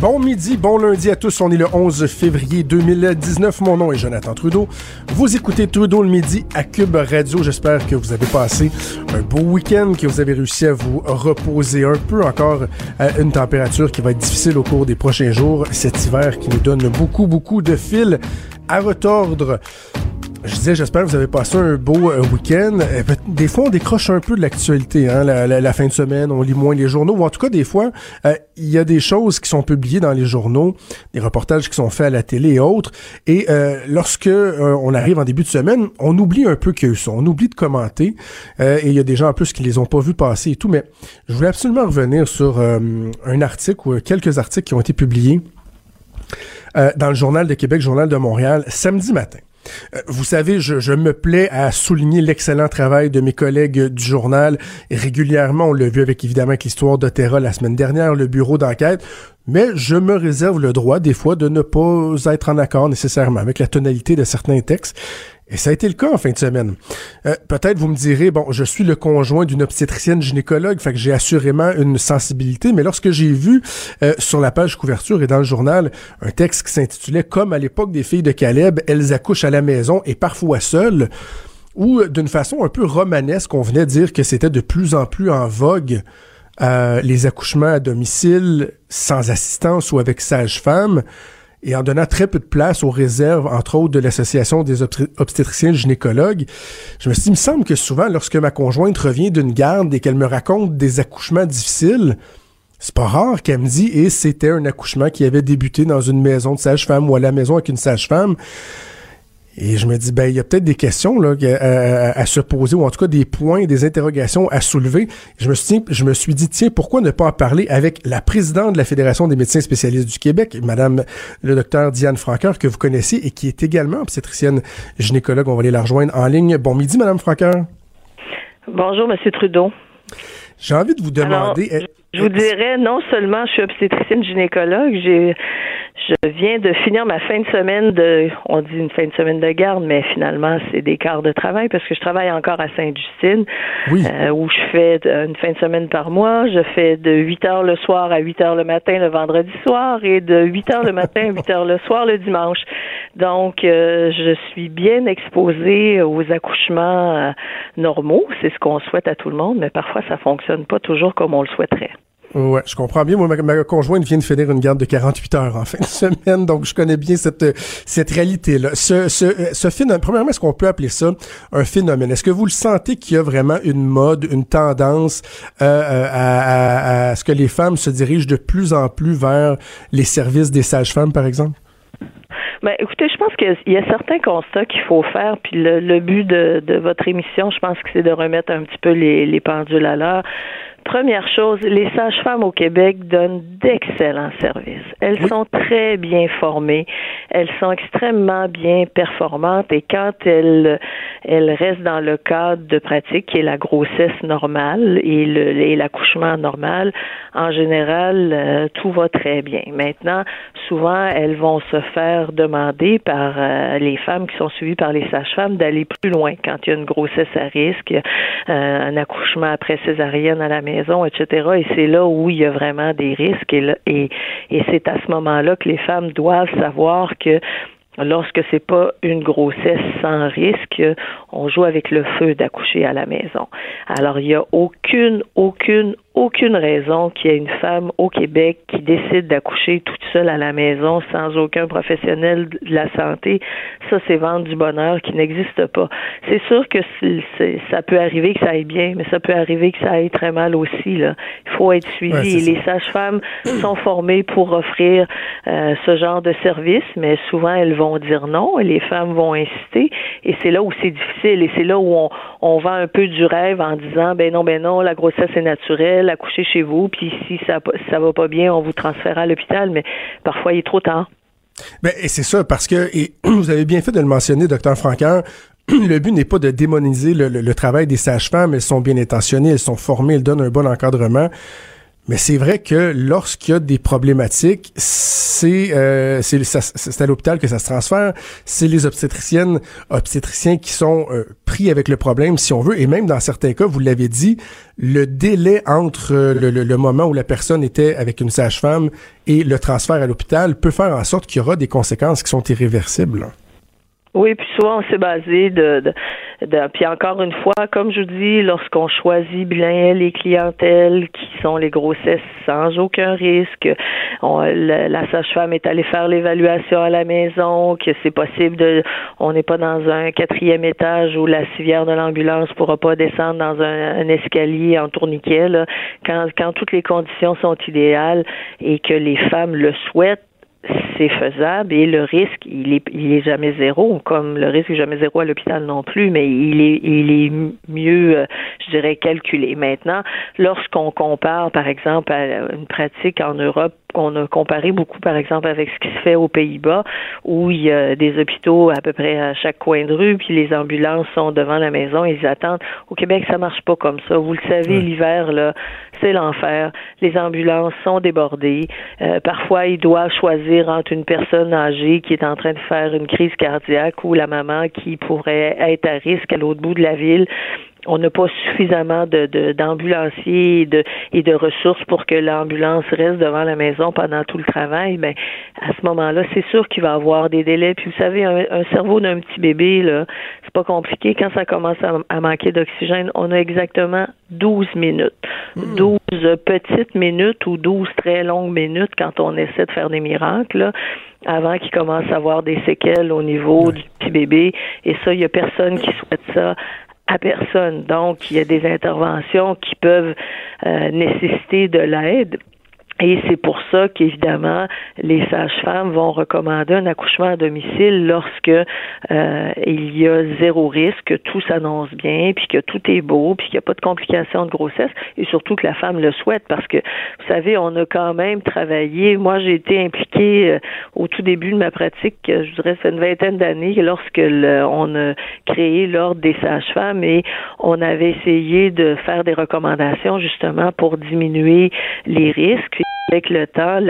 Bon midi, bon lundi à tous. On est le 11 février 2019. Mon nom est Jonathan Trudeau. Vous écoutez Trudeau le midi à Cube Radio. J'espère que vous avez passé un beau week-end, que vous avez réussi à vous reposer un peu. Encore à une température qui va être difficile au cours des prochains jours. Cet hiver qui nous donne beaucoup, beaucoup de fils à retordre. Je disais, j'espère que vous avez passé un beau euh, week-end. Euh, des fois, on décroche un peu de l'actualité. Hein, la, fin de semaine, on lit moins les journaux. Ou en tout cas, des fois, euh, il y a des choses qui sont publiées dans les journaux, des reportages qui sont faits à la télé et autres. Et lorsque on arrive en début de semaine, on oublie un peu qu'ils sont. On oublie de commenter. et il y a des gens en plus qui les ont pas vus passer et tout. Mais je voulais absolument revenir sur un article ou quelques articles qui ont été publiés dans le Journal de Québec, Journal de Montréal, samedi matin. Euh, vous savez, je, me plais à souligner l'excellent travail de mes collègues du journal. régulièrement, on l'a vu avec évidemment avec l'histoire d'Otera la semaine dernière, le bureau d'enquête. Mais je me réserve le droit, des fois, de ne pas être en accord nécessairement avec la tonalité de certains textes. Et ça a été le cas en fin de semaine. Euh, peut-être vous me direz, bon, je suis le conjoint d'une obstétricienne gynécologue, fait que j'ai assurément une sensibilité, mais lorsque j'ai vu euh, sur la page couverture et dans le journal un texte qui s'intitulait Comme à l'époque des filles de Caleb, elles accouchent à la maison et parfois seules, ou d'une façon un peu romanesque, on venait dire que c'était de plus en plus en vogue euh, les accouchements à domicile sans assistance ou avec sage-femme et en donnant très peu de place aux réserves, entre autres de l'Association des obstétriciens gynécologues, je me suis dit, il me semble que souvent, lorsque ma conjointe revient d'une garde et qu'elle me raconte des accouchements difficiles, c'est pas rare qu'elle me dit, et c'était un accouchement qui avait débuté dans une maison de sage-femme ou à la maison avec une sage-femme. Et je me dis, ben, il y a peut-être des questions là, à, se poser, ou en tout cas des points, des interrogations à soulever. Je me, suis, je me suis dit, tiens, pourquoi ne pas en parler avec la présidente de la Fédération des médecins spécialistes du Québec, Madame le docteur Diane Franqueur, que vous connaissez et qui est également obstétricienne gynécologue. On va aller la rejoindre en ligne. Bon midi, Madame Franqueur. Bonjour, Monsieur Trudeau. J'ai envie de vous demander. je vous dirais, non seulement je suis obstétricienne gynécologue, j'ai je viens de finir ma fin de semaine de, on dit une fin de semaine de garde, mais finalement c'est des quarts de travail parce que je travaille encore à Sainte-Justine, euh, où je fais une fin de semaine par mois. Je fais de 8 heures le soir à 8 heures le matin le vendredi soir et de 8 heures le matin à 8 heures le soir le dimanche. Donc euh, je suis bien exposée aux accouchements euh, normaux. C'est ce qu'on souhaite à tout le monde, mais parfois ça fonctionne pas toujours comme on le souhaiterait. Ouais, je comprends bien. Moi, ma, conjointe vient de finir une garde de 48 heures en fin de semaine, donc je connais bien cette cette réalité-là. Ce, ce, ce phénomène, premièrement, est-ce qu'on peut appeler ça un phénomène? Est-ce que vous le sentez qu'il y a vraiment une mode, une tendance euh, euh à, à, ce que les femmes se dirigent de plus en plus vers les services des sages-femmes, par exemple? Ben, écoutez, je pense qu'il y a certains constats qu'il faut faire, puis le, le but de, de, votre émission, je pense que c'est de remettre un petit peu les, les pendules à l'heure. Première chose, les sages-femmes au Québec donnent d'excellents services. Elles sont très bien formées, elles sont extrêmement bien performantes et quand elles, elles restent dans le cadre de pratique qui est la grossesse normale et l'accouchement normal, en général, euh, tout va très bien. Maintenant, souvent, elles vont se faire demander par euh, les femmes qui sont suivies par les sages-femmes d'aller plus loin quand il y a une grossesse à risque, euh, un accouchement après césarienne à la maison etc. Et c'est là où il y a vraiment des risques. Et, c'est à ce moment-là que les femmes doivent savoir que lorsque c'est pas une grossesse sans risque, on joue avec le feu d'accoucher à la maison. Alors il y a aucune, aucune, aucune raison qu'il y ait une femme au Québec qui décide d'accoucher toute seule à la maison sans aucun professionnel de la santé. Ça, c'est vendre du bonheur qui n'existe pas. C'est sûr que ça peut arriver que ça aille bien, mais ça peut arriver que ça aille très mal aussi. Là. Il faut être suivi. et les sages-femmes sont formées pour offrir euh, ce genre de service, mais souvent elles vont dire non et les femmes vont insister. Et c'est là où c'est difficile et c'est là où on, on vend un peu du rêve en disant ben non, ben non, la grossesse est naturelle accoucher chez vous, puis si ça ça va pas bien, on vous transfère à l'hôpital, mais parfois il est trop tard. Ben, et c'est ça, parce que, et vous avez bien fait de le mentionner, docteur Franqueur, le but n'est pas de démoniser le, travail des sages-femmes, elles sont bien intentionnées, elles sont formées, elles donnent un bon encadrement. Mais c'est vrai que lorsqu'il y a des problématiques, c'est euh, c'est à l'hôpital que ça se transfère. C'est les obstétriciennes, obstétriciens qui sont euh, pris avec le problème, si on veut. Et même dans certains cas, vous l'avez dit, le délai entre euh, le, le, moment où la personne était avec une sage-femme et le transfert à l'hôpital peut faire en sorte qu'il y aura des conséquences qui sont irréversibles. Oui, puis souvent on s'est basé de, de, puis encore une fois, comme je vous dis, lorsqu'on choisit bien les clientèles qui sont les grossesses sans aucun risque, la, sage-femme est allée faire l'évaluation à la maison, que c'est possible de, on n'est pas dans un quatrième étage où la civière de l'ambulance pourra pas descendre dans un, escalier en tourniquet. Là. Quand, quand toutes les conditions sont idéales et que les femmes le souhaitent, c'est faisable et le risque, il est, il est jamais zéro, comme le risque est jamais zéro à l'hôpital non plus, mais il est, il est mieux, euh, je dirais, calculé. Maintenant, lorsqu'on compare, par exemple, à une pratique en Europe on a comparé beaucoup, par exemple, avec ce qui se fait aux Pays-Bas, où il y a des hôpitaux à peu près à chaque coin de rue, puis les ambulances sont devant la maison, ils attendent. Au Québec, ça marche pas comme ça. Vous le savez, l'hiver, là, c'est l'enfer. Les ambulances sont débordées. Euh, parfois, ils doivent choisir entre une personne âgée qui est en train de faire une crise cardiaque ou la maman qui pourrait être à risque à l'autre bout de la ville on n'a pas suffisamment de, d'ambulanciers et de, et de ressources pour que l'ambulance reste devant la maison pendant tout le travail, ben à ce moment-là, c'est sûr qu'il va y avoir des délais. Puis vous savez, un, cerveau d'un petit bébé, là, c'est pas compliqué. Quand ça commence à, manquer d'oxygène, on a exactement 12 minutes. 12 hmm. petites minutes ou 12 très longues minutes quand on essaie de faire des miracles. avant qu'il commence à avoir des séquelles au niveau du petit bébé. Et ça, il y a personne qui souhaite ça à personne. Donc, il y a des interventions qui peuvent euh, nécessiter de l'aide. Et c'est pour ça qu'évidemment, les sages-femmes vont recommander un accouchement à domicile lorsque euh, il y a zéro risque, que tout s'annonce bien, puis que tout est beau, puis qu'il n'y a pas de complications de grossesse, et surtout que la femme le souhaite, parce que, vous savez, on a quand même travaillé. Moi, j'ai été impliquée euh, au tout début de ma pratique, je dirais, c'est une vingtaine d'années, lorsque on a créé l'ordre des sages-femmes, et on avait essayé de faire des recommandations justement pour diminuer les risques avec le temps,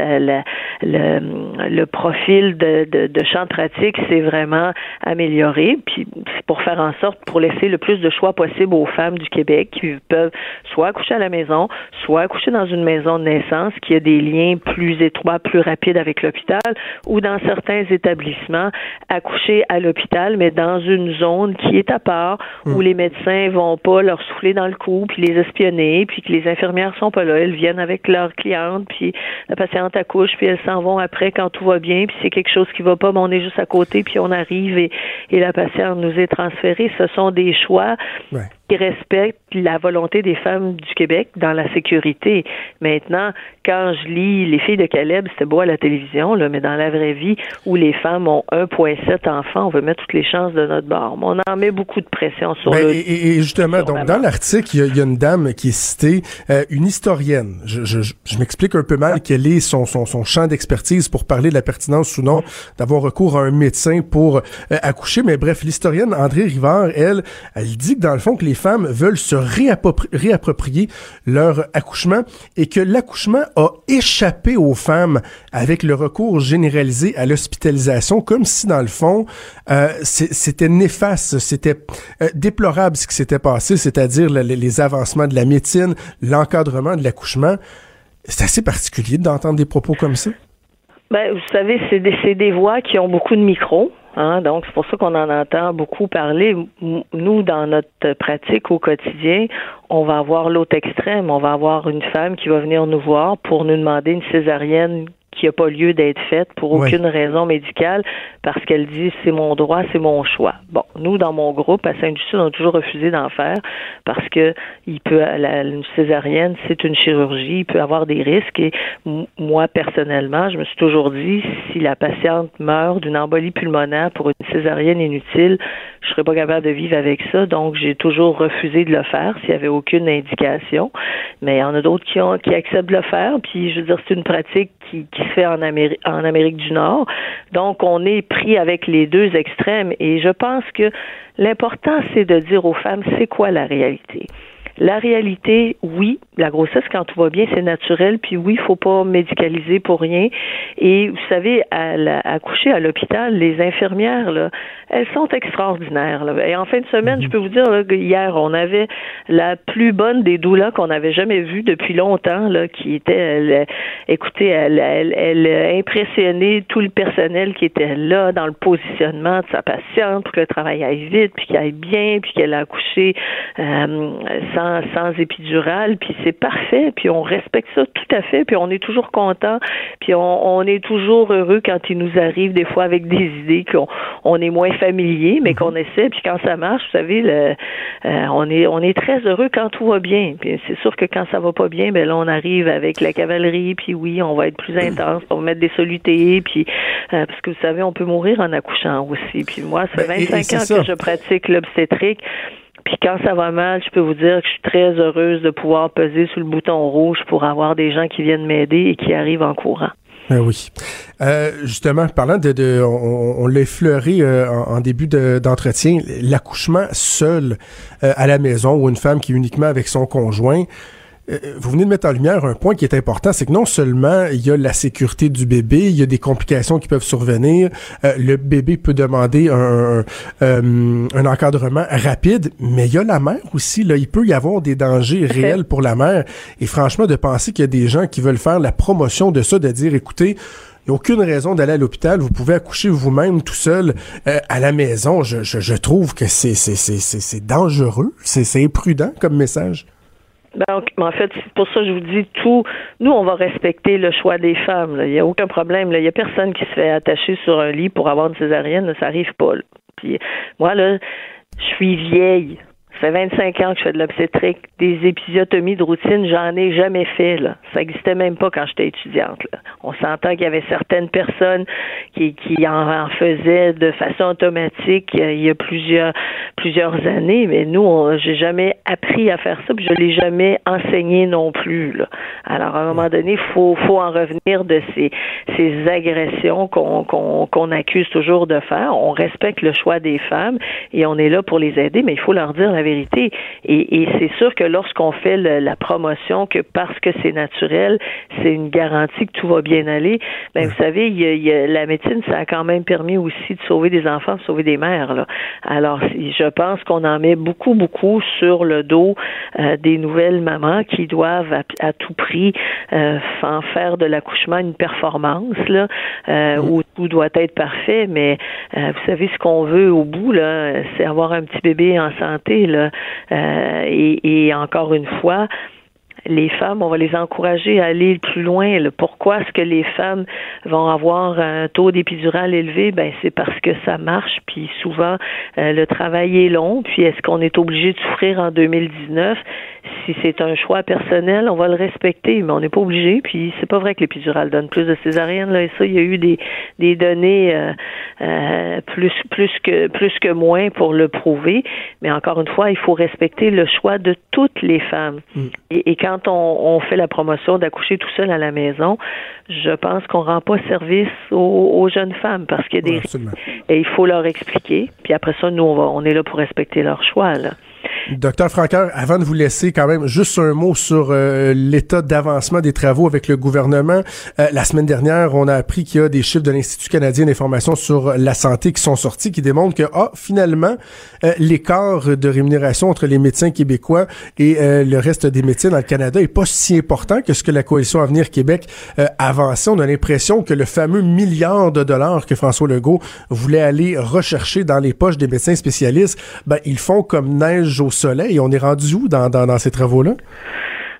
le, le, profil de, de, de, champ de pratique s'est vraiment amélioré. Puis c'est pour faire en sorte, pour laisser le plus de choix possible aux femmes du Québec qui peuvent soit accoucher à la maison, soit accoucher dans une maison de naissance qui a des liens plus étroits, plus rapides avec l'hôpital, ou dans certains établissements, accoucher à l'hôpital, mais dans une zone qui est à part, où hmm. les médecins vont pas leur souffler dans le cou, puis les espionner, puis que les infirmières sont pas là, elles viennent avec leurs clientes, puis la patiente accouche, puis elles s'en vont après quand tout va bien, puis c'est quelque chose qui va pas, mais on est juste à côté, puis on arrive et, et la patiente nous est transférée. Ce sont des choix qui respectent la volonté des femmes du Québec dans la sécurité. Maintenant, quand je lis Les filles de Caleb, c'était beau à la télévision, là, mais dans la vraie vie, où les femmes ont 1,7 enfants, on veut mettre toutes les chances de notre bord. on en met beaucoup de pression sur ben, le... Et, justement, donc dans l'article, il y, a une dame qui est citée, euh, une historienne. Je, je, je m'explique un peu mal quel est son, son, son champ d'expertise pour parler de la pertinence ou non d'avoir recours à un médecin pour euh, accoucher. Mais bref, l'historienne André Rivard, elle, elle dit que dans le fond, que les femmes veulent se réapproprier leur accouchement et que l'accouchement a échappé aux femmes avec le recours généralisé à l'hospitalisation, comme si dans le fond, euh, c'était néfaste, c'était euh, déplorable ce qui s'était passé, c'est-à-dire les avancements de la médecine, l'encadrement de l'accouchement. C'est assez particulier d'entendre des propos comme ça. Ben, vous savez, c'est des, des voix qui ont beaucoup de micros. Hein, donc, c'est pour ça qu'on en entend beaucoup parler. Nous, dans notre pratique au quotidien, on va avoir l'autre extrême. On va avoir une femme qui va venir nous voir pour nous demander une césarienne qui n'a pas lieu d'être faite pour aucune raison médicale parce qu'elle dit c'est mon droit, c'est mon choix. Bon, nous dans mon groupe à Saint-Just, on a toujours refusé d'en faire parce que il peut la, une césarienne, c'est une chirurgie, il peut avoir des risques et moi personnellement, je me suis toujours dit si la patiente meurt d'une embolie pulmonaire pour une césarienne inutile, je serais pas capable de vivre avec ça, donc j'ai toujours refusé de le faire s'il y avait aucune indication. Mais il y en a d'autres qui ont qui acceptent de le faire, puis je veux dire c'est une pratique qui, qui fait en en Amérique du Nord. Donc, on est pris avec les deux extrêmes et je pense que l'important, c'est de dire aux femmes, c'est quoi la réalité? La réalité, oui, la grossesse, quand tout va bien, c'est naturel, puis oui, il faut pas médicaliser pour rien. Et vous savez, à, la, à coucher à l'hôpital, les infirmières, là, elles sont extraordinaires. Là. Et en fin de semaine, je mhm. peux vous dire, là, hier, on avait la plus bonne des doulas qu'on n'avait jamais vue depuis longtemps, là, qui était, elle, écoutez, elle, elle, elle impressionnait tout le personnel qui était là dans le positionnement de sa patiente pour que le travail aille vite, puis qu'il aille bien, puis qu'elle a accouché euh, sans, sans épidural, puis c'est parfait, puis on respecte ça tout à fait, puis on est toujours content, puis on, on est toujours heureux quand il nous arrive des fois avec des idées qu'on on est moins familier, mais mhm. qu'on essaie, puis quand ça marche, vous savez, le, euh, on est on est très heureux quand tout va bien. Puis c'est sûr que quand ça va pas bien, ben là on arrive avec la cavalerie, puis oui, on va être plus intense, on va mettre des solutés, puis euh, parce que vous savez, on peut mourir en accouchant aussi. Puis moi, ça fait 25 ans que je pratique l'obstétrique. Puis quand ça va mal, je peux vous dire que je suis très heureuse de pouvoir peser sur le bouton rouge pour avoir des gens qui viennent m'aider et qui arrivent en courant. Ben oui. Euh, justement, parlant de, de on, l'a effleuré euh, en, début d'entretien, l'accouchement seul euh, à la maison ou une femme qui est uniquement avec son conjoint, euh, vous venez de mettre en lumière un point qui est important, c'est que non seulement il y a la sécurité du bébé, il y a des complications qui peuvent survenir, euh, le bébé peut demander un, euh, un, encadrement rapide, mais il y a la mère aussi, là, il peut y avoir des dangers réels pour la mère. Et franchement, de penser qu'il y a des gens qui veulent faire la promotion de ça, de dire, écoutez, il n'y a aucune raison d'aller à l'hôpital. Vous pouvez accoucher vous-même tout seul à la maison. Je, je, je trouve que c'est, c'est, c'est, c'est dangereux. C'est, c'est imprudent comme message. Donc, en fait, c'est pour ça je vous dis tout. Nous, on va respecter le choix des femmes. Il n'y a aucun problème. Il n'y a personne qui se fait attacher sur un lit pour avoir une césarienne. ça arrive pas. Puis moi, là, je suis vieille. Ça fait 25 ans que je fais de l'obstétrique. Des épisiotomies de routine, j'en ai jamais fait. Ça n'existait même pas quand j'étais étudiante. On s'entend qu'il y avait certaines personnes qui, en, faisaient de façon automatique euh, il y a plusieurs années, mais nous, j'ai jamais appris à faire ça, puis je l'ai jamais enseigné non plus. Alors, à un moment donné, il faut, en revenir de ces, agressions qu'on accuse toujours de faire. On respecte le choix des femmes et on est là pour les aider, mais il faut leur dire vérité. Et, c'est sûr que lorsqu'on fait la promotion que parce que c'est naturel, c'est une garantie que tout va bien aller, ben vous savez, il la médecine, ça a quand même permis aussi de sauver des enfants, de sauver des mères. Là. Alors, je pense qu'on en met beaucoup, beaucoup sur le dos euh, des nouvelles mamans qui doivent à, tout prix euh, en faire de l'accouchement une performance là, euh, où tout doit être parfait. Mais vous savez, ce qu'on veut au bout, là, c'est avoir un petit bébé en santé. Euh, et, encore une fois, les femmes, on va les encourager à aller plus loin. Pourquoi est-ce que les femmes vont avoir un taux d'épidural élevé? Ben, c'est parce que ça marche, puis souvent, euh, le travail est long, puis est-ce qu'on est obligé de souffrir en 2019? Si c'est un choix personnel, on va le respecter, mais on n'est pas obligé, puis c'est pas vrai que l'épidural donne plus de césarienne, là, et ça, il y a eu des, des données euh, euh, plus, plus, que, plus que moins pour le prouver, mais encore une fois, il faut respecter le choix de toutes les femmes. Mm. Et, et quand quand on, fait la promotion d'accoucher tout seul à la maison, je pense qu'on rend pas service aux, jeunes femmes parce qu'il y a des risques. Et il faut leur expliquer. Puis après ça, nous, on, on est là pour respecter leur choix. Là. Docteur Franqueur, avant de vous laisser quand même juste un mot sur euh, l'état d'avancement des travaux avec le gouvernement. Euh, la semaine dernière, on a appris qu'il y a des chiffres de l'Institut canadien d'information sur la santé qui sont sortis qui démontrent que ah, finalement euh, l'écart de rémunération entre les médecins québécois et le reste des médecins dans le Canada est pas si important que ce que la coalition Avenir Québec avançait. On a l'impression que le fameux milliard de dollars que François Legault voulait aller rechercher dans les poches des médecins spécialistes, ben ils font comme neige au soleil. On est rendu où dans, dans, ces travaux-là?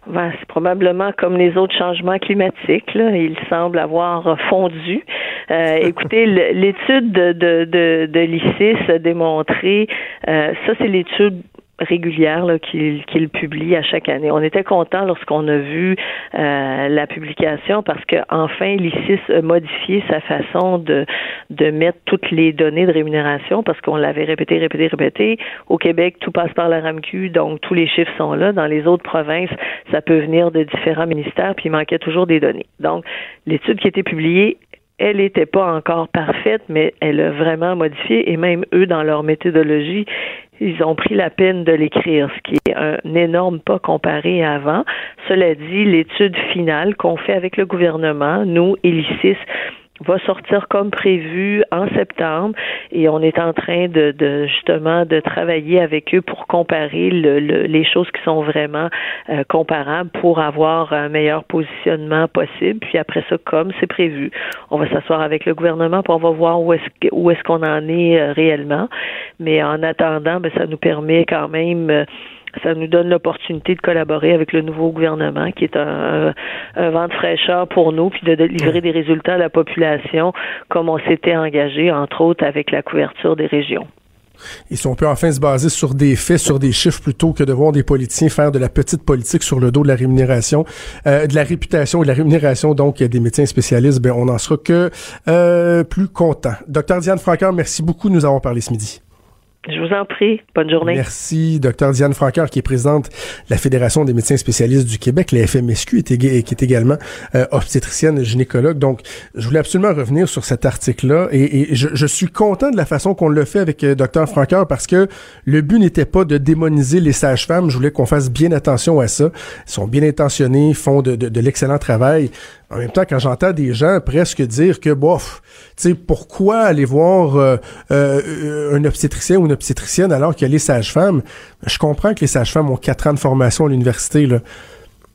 Ben, c'est probablement comme les autres changements climatiques. Là. Il semble avoir fondu. Euh, écoutez, l'étude de, de, de, de l'ICIS a démontré, euh, ça c'est l'étude régulière qu'il publie à chaque année. On était content lorsqu'on a vu euh, la publication parce que enfin l'ICIS a modifié sa façon de de mettre toutes les données de rémunération parce qu'on l'avait répété, répété, répété. Au Québec, tout passe par la RAMQ, donc tous les chiffres sont là. Dans les autres provinces, ça peut venir de différents ministères, puis il manquait toujours des données. Donc, l'étude qui a été publiée elle n'était pas encore parfaite, mais elle a vraiment modifié, et même eux, dans leur méthodologie, Ils ont pris la peine de l'écrire, ce qui est un énorme pas comparé à avant. Cela dit, l'étude finale qu'on fait avec le gouvernement, nous, Elicis, va sortir comme prévu en septembre et on est en train de, de justement de travailler avec eux pour comparer le, les choses qui sont vraiment euh, comparables pour avoir un meilleur positionnement possible. Puis après ça, comme c'est prévu, on va s'asseoir avec le gouvernement pour voir où est-ce où est-ce qu'on en est euh, réellement. Mais en attendant, ben, ça nous permet quand même euh, ça nous donne l'opportunité de collaborer avec le nouveau gouvernement, qui est un, vent de fraîcheur pour nous, puis de, de livrer des résultats à la population comme on s'était engagé, entre autres, avec la couverture des régions. Et si on peut enfin se baser sur des faits, sur des chiffres, plutôt que de voir des politiciens faire de la petite politique sur le dos de la rémunération, euh, de la réputation et de la rémunération donc des médecins spécialistes, ben on n'en sera que euh, plus content. Docteur Diane Franqueur, merci beaucoup de nous avoir parlé ce midi. Je vous en prie. Bonne journée. Merci, docteur Diane Franqueur, qui est présidente de la Fédération des médecins spécialistes du Québec, la FMSQ, qui est également euh, obstétricienne gynécologue. Donc, je voulais absolument revenir sur cet article-là et, je, suis content de la façon qu'on le fait avec euh, docteur Franqueur parce que le but n'était pas de démoniser les sages-femmes. Je voulais qu'on fasse bien attention à ça. Ils sont bien intentionnés, font de l'excellent travail. En même temps, quand j'entends des gens presque dire que, bof, tu sais, pourquoi aller voir euh, euh, un obstétricien ou une obstétricienne alors qu'il y a les sages-femmes? Je comprends que les sages-femmes ont quatre ans de formation à l'université, là.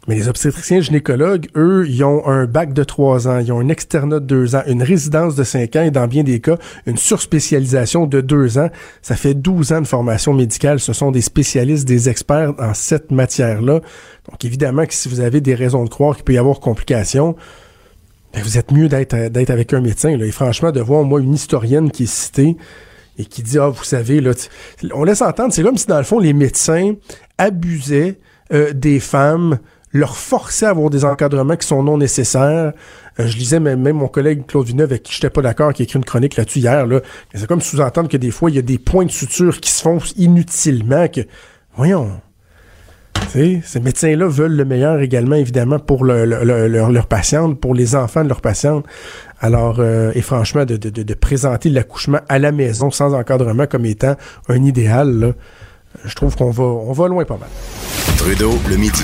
Mais les obstétriciens gynécologues, eux, ils ont un bac de trois ans, ils ont un externat de deux ans, une résidence de cinq ans et dans bien des cas, une surspécialisation de deux ans. Ça fait douze ans de formation médicale. Ce sont des spécialistes, des experts en cette matière-là. Donc évidemment que si vous avez des raisons de croire qu'il peut y avoir complications, ben, vous êtes mieux d'être d'être avec un médecin. Là. Et franchement, de voir moi une historienne qui est citée et qui dit ah vous savez là, on laisse entendre, c'est comme si dans le fond les médecins abusaient euh, des femmes leur forcer à avoir des encadrements qui sont non nécessaires. Euh, je lisais même, même, mon collègue Claude Villeneuve, avec qui j'étais pas d'accord, qui a écrit une chronique là-dessus hier. Là. C'est comme sous-entendre que des fois, il y a des points de suture qui se font inutilement. que Voyons. sais, ces médecins-là veulent le meilleur également, évidemment, pour le, leur, leur patiente, pour les enfants de leurs patientes. Alors, euh, et franchement, de, de, de présenter l'accouchement à la maison sans encadrement comme étant un idéal, là, je trouve qu'on va, on va loin pas mal. Trudeau, le midi.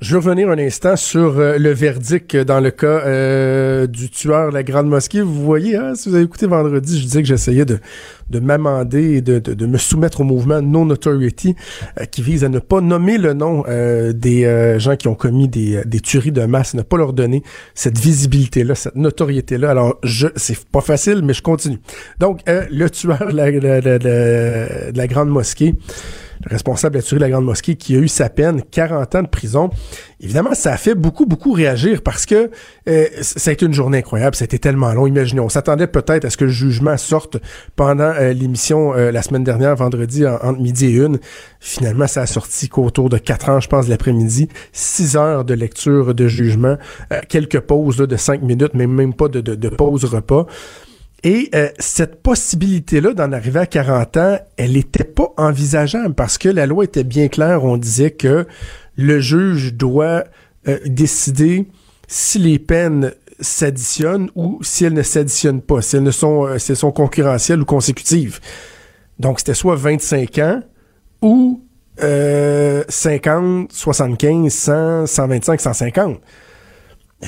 Je veux revenir un instant sur euh, le verdict dans le cas euh, du tueur de la Grande Mosquée. Vous voyez, hein, si vous avez écouté vendredi, je disais que j'essayais de, de m'amender et de, de, me soumettre au mouvement No Notoriety euh, qui vise à ne pas nommer le nom des gens qui ont commis des, des tueries de masse, ne pas leur donner cette visibilité-là, cette notoriété-là. Alors, je c'est pas facile, mais je continue. Donc, le tueur de la, de la Grande Mosquée le responsable de la la Grande Mosquée, qui a eu sa peine, 40 ans de prison. Évidemment, ça a fait beaucoup, beaucoup réagir parce que euh, ça a été une journée incroyable. Ça a été tellement long. Imaginez, on s'attendait peut-être à ce que le jugement sorte pendant euh, l'émission euh, la semaine dernière, vendredi, entre midi et une. Finalement, ça a sorti qu'autour de 4 ans, je pense, l'après-midi. 6 heures de lecture de jugement, quelques pauses de 5 minutes, mais même pas de, de, de pause repas. Et euh, cette possibilité-là d'en arriver à 40 ans, elle n'était pas envisageable parce que la loi était bien claire. On disait que le juge doit euh, décider si les peines s'additionnent ou si elles ne s'additionnent pas, si elles ne sont, euh, si elles sont concurrentielles ou consécutives. Donc, c'était soit 25 ans ou 50, 75, 100, 125, 150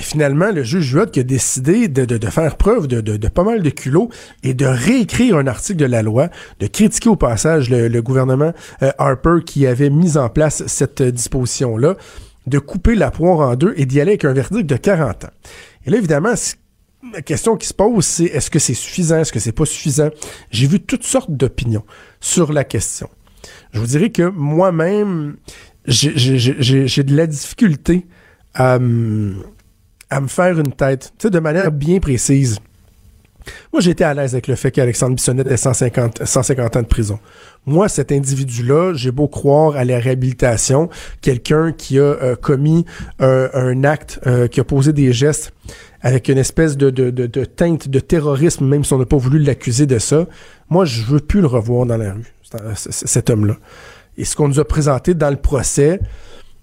finalement, le juge Judd qui a décidé de, de, de faire preuve de, de, pas mal de culot et de réécrire un article de la loi, de critiquer au passage le, gouvernement euh, Harper qui avait mis en place cette disposition-là, de couper la poire en deux et d'y aller avec un verdict de 40 ans. Et là, évidemment, la question qui se pose, c'est est-ce que c'est suffisant, est-ce que c'est pas suffisant? J'ai vu toutes sortes d'opinions sur la question. Je vous dirais que moi-même, j'ai de la difficulté à, à me faire une tête, tu sais, de manière bien précise. Moi, j'étais à l'aise avec le fait qu'Alexandre Bissonnette ait 150, 150 ans de prison. Moi, cet individu-là, j'ai beau croire à la réhabilitation, quelqu'un qui a euh, commis un acte, euh, qui a posé des gestes avec une espèce de, de, de, de teinte de terrorisme, même si on n'a pas voulu l'accuser de ça. Moi, je veux plus le revoir dans la rue, cet homme-là. et ce qu'on nous a présenté dans le procès,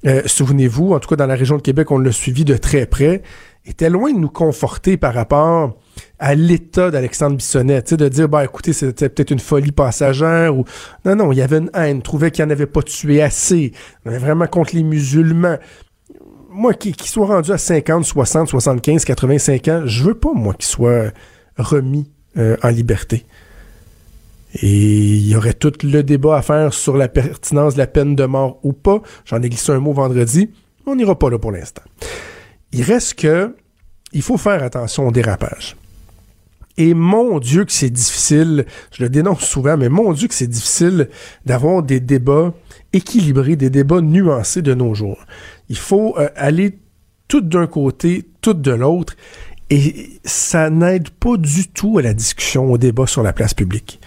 euh, souvenez-vous, en tout cas dans la région de Québec, on l'a suivi de très près, était loin de nous conforter par rapport à l'état d'Alexandre Bissonnette, de dire, bah écoutez, c'était peut-être une folie passagère, ou non, non, il y avait une haine, trouvait qu'il n'y en avait pas tué assez, on vraiment contre les musulmans. Moi, qu'il soit rendu à 50, 60, 75, 85 ans, je veux pas, moi, qu'il soit remis euh, en liberté. Et il y aurait tout le débat à faire sur la pertinence de la peine de mort ou pas. J'en ai glissé un mot vendredi. On n'ira pas là pour l'instant. Il reste que il faut faire attention au dérapage. Et mon Dieu que c'est difficile, je le dénonce souvent, mais mon Dieu que c'est difficile d'avoir des débats équilibrés, des débats nuancés de nos jours. Il faut euh, aller tout d'un côté, tout de l'autre, et ça n'aide pas du tout à la discussion, au débat sur la place publique.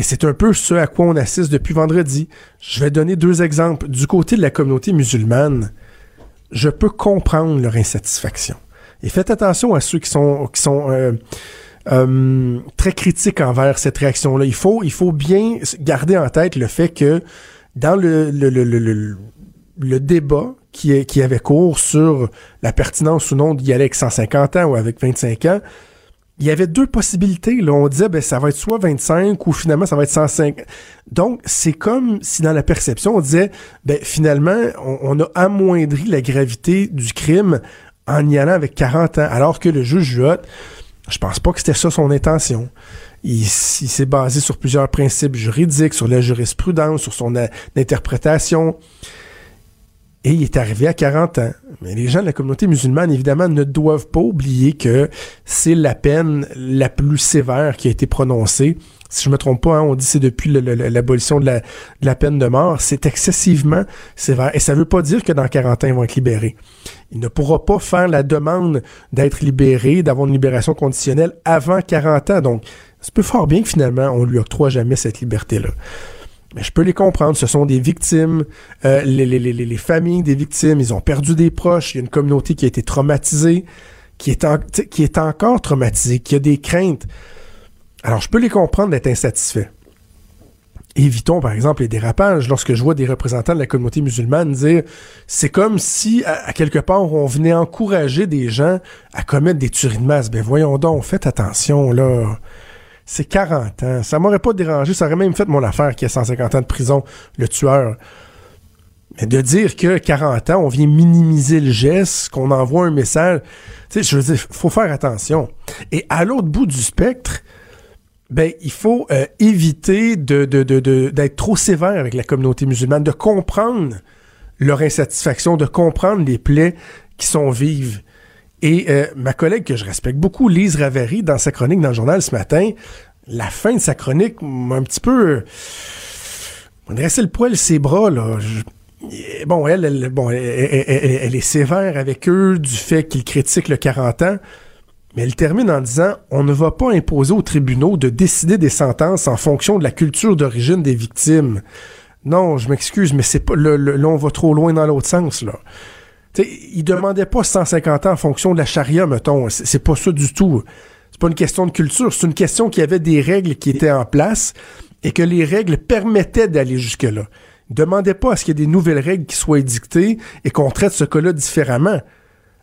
Et c'est un peu ce à quoi on assiste depuis vendredi. Je vais donner deux exemples. Du côté de la communauté musulmane, je peux comprendre leur insatisfaction. Et faites attention à ceux qui sont, euh, euh, très critiques envers cette réaction-là. Il faut, bien garder en tête le fait que dans le, débat qui, qui avait cours sur la pertinence ou non d'y aller avec 150 ans ou avec 25 ans, il y avait deux possibilités. Là. On disait, ben, ça va être soit 25 ou finalement, ça va être 105. Donc, c'est comme si dans la perception, on disait, ben, finalement, on, a amoindri la gravité du crime en y allant avec 40 ans. Alors que le juge Juot, je pense pas que c'était ça son intention. Il, il s'est basé sur plusieurs principes juridiques, sur la jurisprudence, sur son interprétation. Et il est arrivé à 40 ans. Mais les gens de la communauté musulmane, évidemment, ne doivent pas oublier que c'est la peine la plus sévère qui a été prononcée. Si je me trompe pas, hein, on dit c'est depuis l'abolition de la, peine de mort. C'est excessivement sévère. Et ça veut pas dire que dans 40 ans, ils vont être libérés. Il ne pourra pas faire la demande d'être libéré, d'avoir une libération conditionnelle avant 40 ans. Donc, ça peut fort bien que finalement, on lui octroie jamais cette liberté-là. Mais je peux les comprendre. Ce sont des victimes, euh, les, les, les, les, familles des victimes, ils ont perdu des proches. Il y a une communauté qui a été traumatisée, qui est, qui est encore traumatisée, qui a des craintes. Alors, je peux les comprendre d'être insatisfaits. Évitons, par exemple, les dérapages. Lorsque je vois des représentants de la communauté musulmane dire c'est comme si, à, quelque part, on venait encourager des gens à commettre des tueries de masse. Ben voyons donc, faites attention, là c'est 40 ans. Ça m'aurait pas dérangé, ça aurait même fait mon affaire qui a 150 ans de prison, le tueur. Mais de dire que 40 ans, on vient minimiser le geste, qu'on envoie un message, tu sais, je veux dire, faut faire attention. Et à l'autre bout du spectre, ben, il faut euh, éviter d'être trop sévère avec la communauté musulmane, de comprendre leur insatisfaction, de comprendre les plaies qui sont vives. Et euh, ma collègue que je respecte beaucoup, Lise Ravary, dans sa chronique dans le journal ce matin, la fin de sa chronique m'a un petit peu... On dressé le poil ses bras, là. bon, elle, bon, elle, est sévère avec eux du fait qu'ils critiquent le 40 ans, mais elle termine en disant On ne va pas imposer aux tribunaux de décider des sentences en fonction de la culture d'origine des victimes. Non, je m'excuse, mais c'est pas. là, on va trop loin dans l'autre sens, là. T'sais, il demandait pas 150 ans en fonction de la charia, mettons. C'est pas ça du tout. C'est pas une question de culture. C'est une question qu'il y avait des règles qui étaient en place et que les règles permettaient d'aller jusque-là. Il demandait pas à ce qu'il y ait des nouvelles règles qui soient édictées et qu'on traite ce cas-là différemment.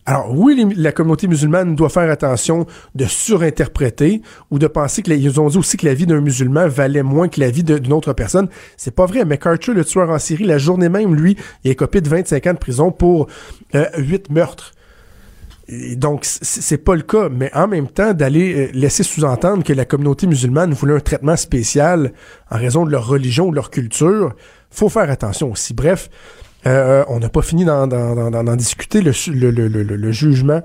Alors oui, la communauté musulmane doit faire attention de surinterpréter ou de penser que ils ont dit aussi que la vie d'un musulman valait moins que la vie d'une autre personne. C'est pas vrai. McArthur, le tueur en Syrie, la journée même, lui, il est copé de 25 ans de prison pour euh, 8 meurtres. Donc, c'est pas le cas, mais en même temps, d'aller euh, laisser sous-entendre que la communauté musulmane voulait un traitement spécial en raison de leur religion ou de leur culture, faut faire attention aussi. Bref, euh, on n'a pas fini d'en discuter. Le, le, jugement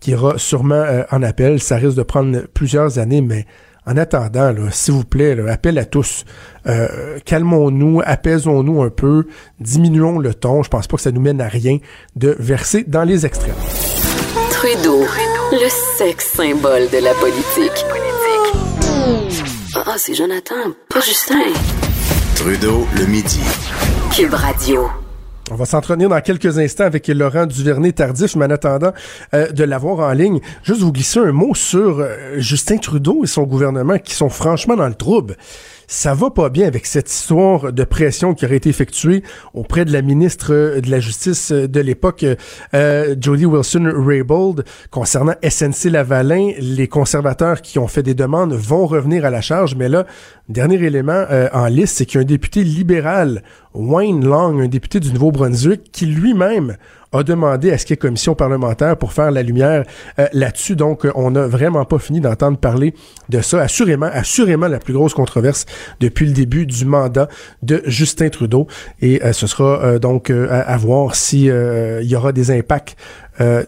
qui ira sûrement euh, en appel, ça risque de prendre plusieurs années, mais en attendant, s'il vous plaît, appel à tous. Euh, calmons-nous, apaisons-nous un peu, diminuons le ton. Je pense pas que ça nous mène à rien de verser dans les extrêmes. Trudeau, le sexe symbole de la politique. Ah, c'est Jonathan, pas Justin. Trudeau, le midi. Cube Radio. On va s'entretenir dans quelques instants avec Laurent Duvernay-Tardif, mais en attendant euh, de l'avoir en ligne, juste vous glisser un mot sur euh, Justin Trudeau et son gouvernement qui sont franchement dans le trouble. ça va pas bien avec cette histoire de pression qui aurait été effectuée auprès de la ministre de la Justice de l'époque, euh, Jodie Wilson-Raybould, concernant SNC-Lavalin. Les conservateurs qui ont fait des demandes vont revenir à la charge, mais là, dernier élément euh, en liste, c'est qu'il y a un député libéral, Wayne Long, un député du Nouveau-Brunswick, qui lui-même a demandé à ce qu'il y ait commission parlementaire pour faire la lumière euh, là-dessus. Donc, on n'a vraiment pas fini d'entendre parler de ça. Assurément, assurément la plus grosse controverse depuis le début du mandat de Justin Trudeau. Et euh, ce sera euh, donc à, voir s'il il y aura des impacts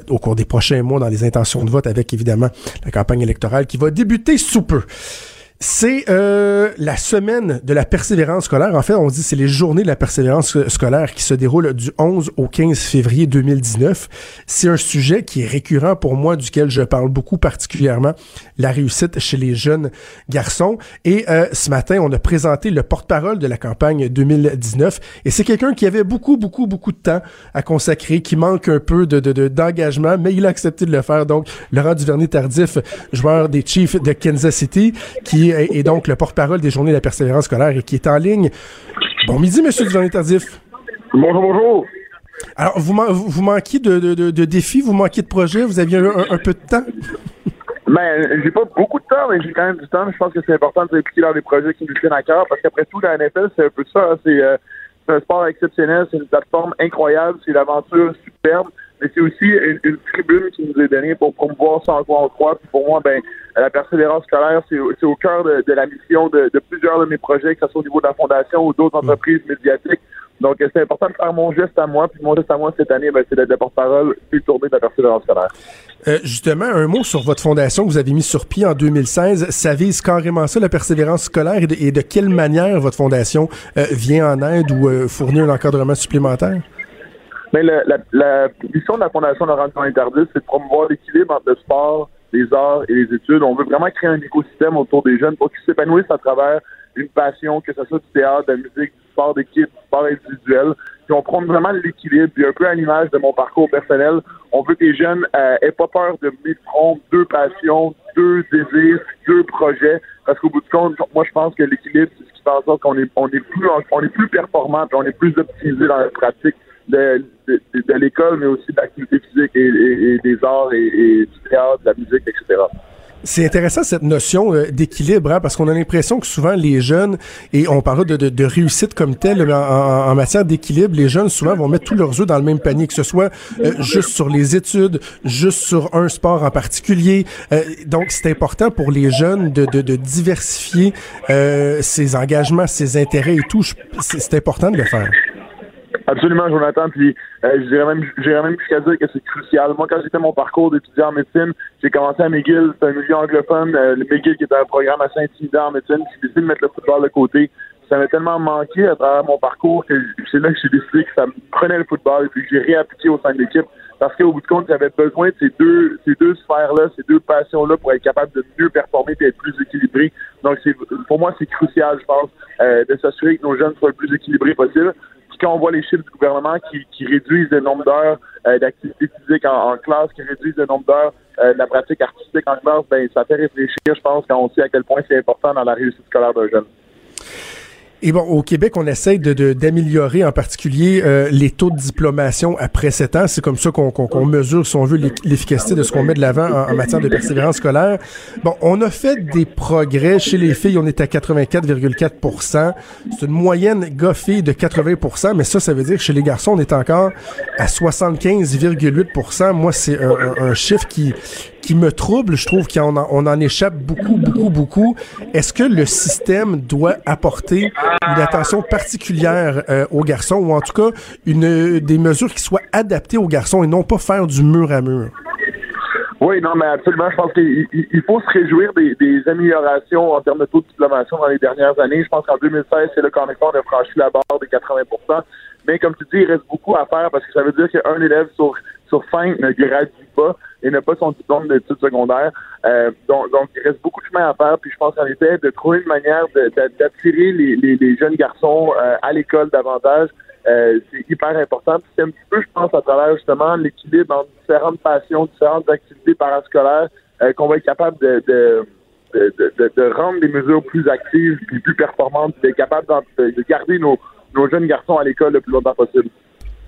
au cours des prochains mois dans les intentions de vote avec évidemment la campagne électorale qui va débuter sous peu. C'est euh, la semaine de la persévérance scolaire. En fait, on dit c'est les journées de la persévérance scolaire qui se déroulent du 11 au 15 février 2019. C'est un sujet qui est récurrent pour moi, duquel je parle beaucoup particulièrement, la réussite chez les jeunes garçons. Et euh, ce matin, on a présenté le porte-parole de la campagne 2019. Et c'est quelqu'un qui avait beaucoup, beaucoup, beaucoup de temps à consacrer, qui manque un peu de, d'engagement, mais il a accepté de le faire. Donc, Laurent Duvernay-Tardif, joueur des Chiefs de Kansas City, qui est, donc le porte-parole des Journées de la persévérance scolaire et qui est en ligne. Bon midi, Monsieur Duvernay-Tardif. Bonjour, bonjour. Alors, vous, vous manquiez de, défis, vous manquiez de projets, vous aviez un, peu de temps? Ben, j'ai pas beaucoup de temps, mais j'ai quand même du temps. Je pense que c'est important de s'impliquer dans des projets qui nous tiennent à cœur, parce qu'après tout, la NFL, c'est un peu ça. Hein. Euh, c'est un sport exceptionnel, c'est une plateforme incroyable, c'est une aventure superbe mais c'est aussi une, tribune qui nous est donnée pour promouvoir en quoi on croit. pour moi, ben, la persévérance scolaire, c'est au cœur de, la mission de, plusieurs de mes projets, que ce soit au niveau de la fondation ou d'autres mm. entreprises médiatiques. Donc, c'est important de faire mon geste à moi. Puis mon geste à moi cette année, ben, c'est d'être porte-parole et tourner de la persévérance scolaire. Euh, justement, un mot sur votre fondation que vous avez mis sur pied en 2016. Ça vise carrément ça, la persévérance scolaire, et de, quelle manière votre fondation euh, vient en aide ou euh, fournit un encadrement supplémentaire? Mais la, la, mission de la Fondation Laurent Interdit, c'est de promouvoir l'équilibre entre le sport, les arts et les études. On veut vraiment créer un écosystème autour des jeunes pour qu'ils s'épanouissent à travers une passion, que ce soit du théâtre, de la musique, du sport d'équipe, du sport individuel. Puis on prend vraiment l'équilibre. Puis un peu à l'image de mon parcours personnel, on veut que les jeunes euh, aient pas peur de mettre deux passions, deux désirs, deux projets. Parce qu'au bout du compte, moi je pense que l'équilibre, c'est ce qui fait en sorte qu'on est, on est plus, on est plus performant, puis on est plus optimisé dans la pratique de, de, l'école, mais aussi de l'activité physique et, des arts et, du théâtre, de la musique, etc. C'est intéressant cette notion euh, d'équilibre, hein, parce qu'on a l'impression que souvent les jeunes, et on parle de, de, réussite comme telle, mais en, matière d'équilibre, les jeunes souvent vont mettre tous leurs œufs dans le même panier, que ce soit euh, juste sur les études, juste sur un sport en particulier. Euh, donc c'est important pour les jeunes de, de diversifier ses engagements, ses intérêts et tout. C'est important de le faire. Absolument, Jonathan. Puis euh, je dirais même, j'irais même jusqu'à dire que c'est crucial. Moi, quand j'ai fait mon parcours d'étudiant en médecine, j'ai commencé à McGill, c'est un milieu anglophone. Euh, le McGill qui était un programme assez intimidant en médecine. J'ai décidé de mettre le football de côté. Ça m'a tellement manqué à travers mon parcours que c'est là que j'ai décidé que ça me prenait le football et puis j'ai réappliqué au sein de l'équipe parce qu'au bout de compte, j'avais besoin de ces deux, ces deux sphères-là, ces deux passions-là pour être capable de mieux performer et être plus équilibré. Donc, c'est, pour moi, c'est crucial, je pense, euh, de s'assurer que nos jeunes soient le plus équilibrés possible quand on voit les chiffres du gouvernement qui, réduisent le nombre d'heures euh, d'activité physique en, classe, qui réduisent le nombre d'heures euh, de la pratique artistique en classe, ben ça fait réfléchir, je pense, quand on sait à quel point c'est important dans la réussite scolaire d'un jeune. Et bon, au Québec, on essaye de, d'améliorer en particulier euh, les taux de diplomation après sept ans. C'est comme ça qu'on, qu'on, mesure, si on veut, l'efficacité de ce qu'on met de l'avant en, matière de persévérance scolaire. Bon, on a fait des progrès. Chez les filles, on est à 84,4 C'est une moyenne goffée de 80 mais ça, ça veut dire que chez les garçons, on est encore à 75,8 Moi, c'est un, un chiffre qui, qui me trouble. Je trouve qu'on en, échappe beaucoup, beaucoup, beaucoup. Est-ce que le système doit apporter une attention particulière euh, aux garçons ou en tout cas une, des mesures qui soient adaptées aux garçons et non pas faire du mur à mur? Oui, non, mais absolument. Je pense qu'il faut se réjouir des, améliorations en termes de taux de diplomation dans les dernières années. Je pense qu'en 2016, c'est là qu'en effet, on a franchi la barre des 80% Mais comme tu dis, il reste beaucoup à faire parce que ça veut dire qu'un élève sur, sur cinq ne gradue pas et n'a pas son diplôme d'études secondaires. Euh, donc, il reste beaucoup de chemin à faire. Puis je pense en effet de trouver une manière d'attirer les, jeunes garçons euh, à l'école davantage. Euh, c'est hyper important. c'est un petit peu, je pense, à travers justement l'équilibre entre différentes passions, différentes activités parascolaires, qu'on va être capable de, de, rendre les mesures plus actives et plus performantes, d'être capable de garder nos, nos jeunes garçons à l'école le plus longtemps possible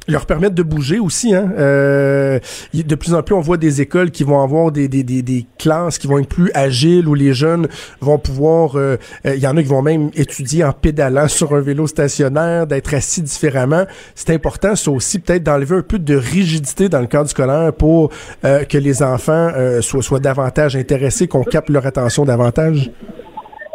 leur permettre de bouger aussi. Hein? Euh, de plus en plus, on voit des écoles qui vont avoir des, des, des, des classes qui vont être plus agiles, où les jeunes vont pouvoir... Euh, euh, il y en a qui vont même étudier en pédalant sur un vélo stationnaire, d'être assis différemment. C'est important, ça aussi, peut-être d'enlever un peu de rigidité dans le cadre scolaire pour que les enfants soient, soient davantage intéressés, qu'on capte leur attention davantage.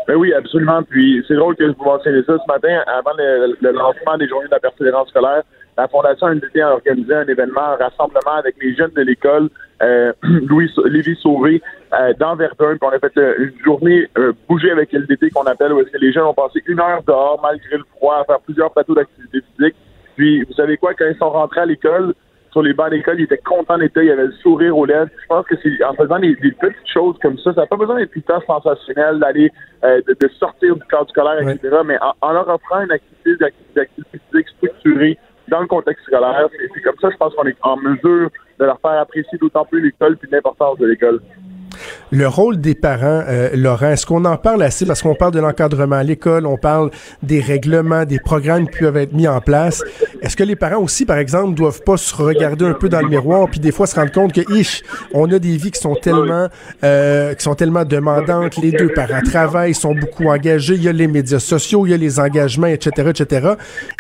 Ben oui, absolument. Puis c'est drôle que vous mentionniez ça ce matin, avant le, le lancement des journées de la persévérance scolaire la Fondation NDT a organisé un événement, un rassemblement avec les jeunes de l'école euh, Louis Lévis Sauvé euh, dans Verdun. Puis on a fait euh, une journée euh, bouger avec LDT qu'on appelle où est-ce que les jeunes ont passé une heure dehors malgré le froid à faire plusieurs plateaux d'activité physique. Puis vous savez quoi, quand ils sont rentrés à l'école, sur les bancs d'école, ils étaient contents d'être il y avait le sourire aux lèvres. Je pense que c'est en faisant des, petites choses comme ça, ça n'a pas besoin d'être tout sensationnel, d'aller de, sortir du cadre scolaire, etc. Mais en, leur offrant une activité, d'activité physique structurée, dans le contexte scolaire. C'est comme ça, je pense qu'on est en mesure de leur faire apprécier d'autant plus l'école puis l'importance de l'école. Le rôle des parents, euh, Laurent, est-ce qu'on en parle assez? Parce qu'on parle de l'encadrement à l'école, on parle des règlements, des programmes qui peuvent être mis en place. Est-ce que les parents aussi, par exemple, doivent pas se regarder un peu dans le miroir puis des fois se rendre compte que, ich, on a des vies qui sont tellement, euh, qui sont tellement demandantes. Les deux parents travaillent, sont beaucoup engagés. Il y a les médias sociaux, il y a les engagements, etc., etc.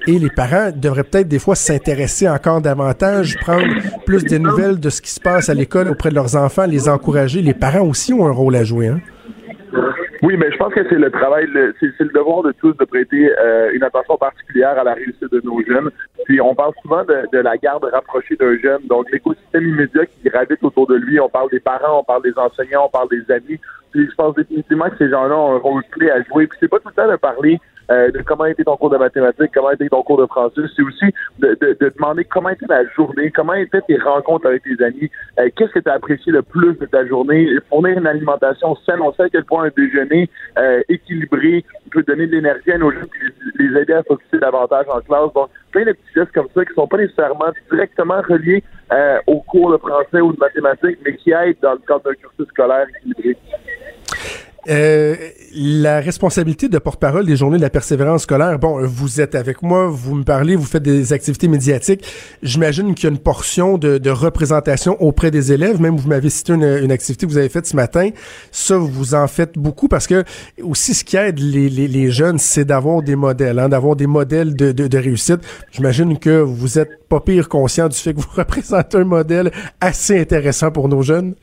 Et les parents devraient peut-être des fois s'intéresser encore davantage, prendre plus de nouvelles de ce qui se passe à l'école auprès de leurs enfants, les encourager, les parents aussi ont un rôle à jouer. Hein? Oui, mais je pense que c'est le travail, c'est le devoir de tous de prêter euh, une attention particulière à la réussite de nos jeunes. Puis on parle souvent de, la garde rapprochée d'un jeune, donc l'écosystème immédiat qui gravite autour de lui. On parle des parents, on parle des enseignants, on parle des amis. Puis je pense définitivement que ces gens-là ont un rôle clé à jouer. Puis c'est pas tout le temps de parler euh, de comment était ton cours de mathématiques, comment était ton cours de français. C'est aussi de, de, de, demander comment était ta journée, comment étaient tes rencontres avec tes amis, euh, qu'est-ce que tu as apprécié le plus de ta journée, fournir une alimentation saine. On sait à quel point un déjeuner euh, équilibré peut donner de l'énergie à nos jeunes et les aider à focuser davantage en classe. Donc, plein de petits gestes comme ça qui sont pas nécessairement directement reliés au cours de français ou de mathématiques, mais qui aident dans le cadre d'un cursus scolaire équilibré. Euh, la responsabilité de porte-parole des journées de la persévérance scolaire, bon, vous êtes avec moi, vous me parlez, vous faites des activités médiatiques. J'imagine qu'il y a une portion de, de, représentation auprès des élèves. Même vous m'avez cité une, une, activité que vous avez faite ce matin. Ça, vous en faites beaucoup parce que aussi ce qui aide les, les, les jeunes, c'est d'avoir des modèles, hein, d'avoir des modèles de, de, de réussite. J'imagine que vous êtes pas pire conscient du fait que vous représentez un modèle assez intéressant pour nos jeunes.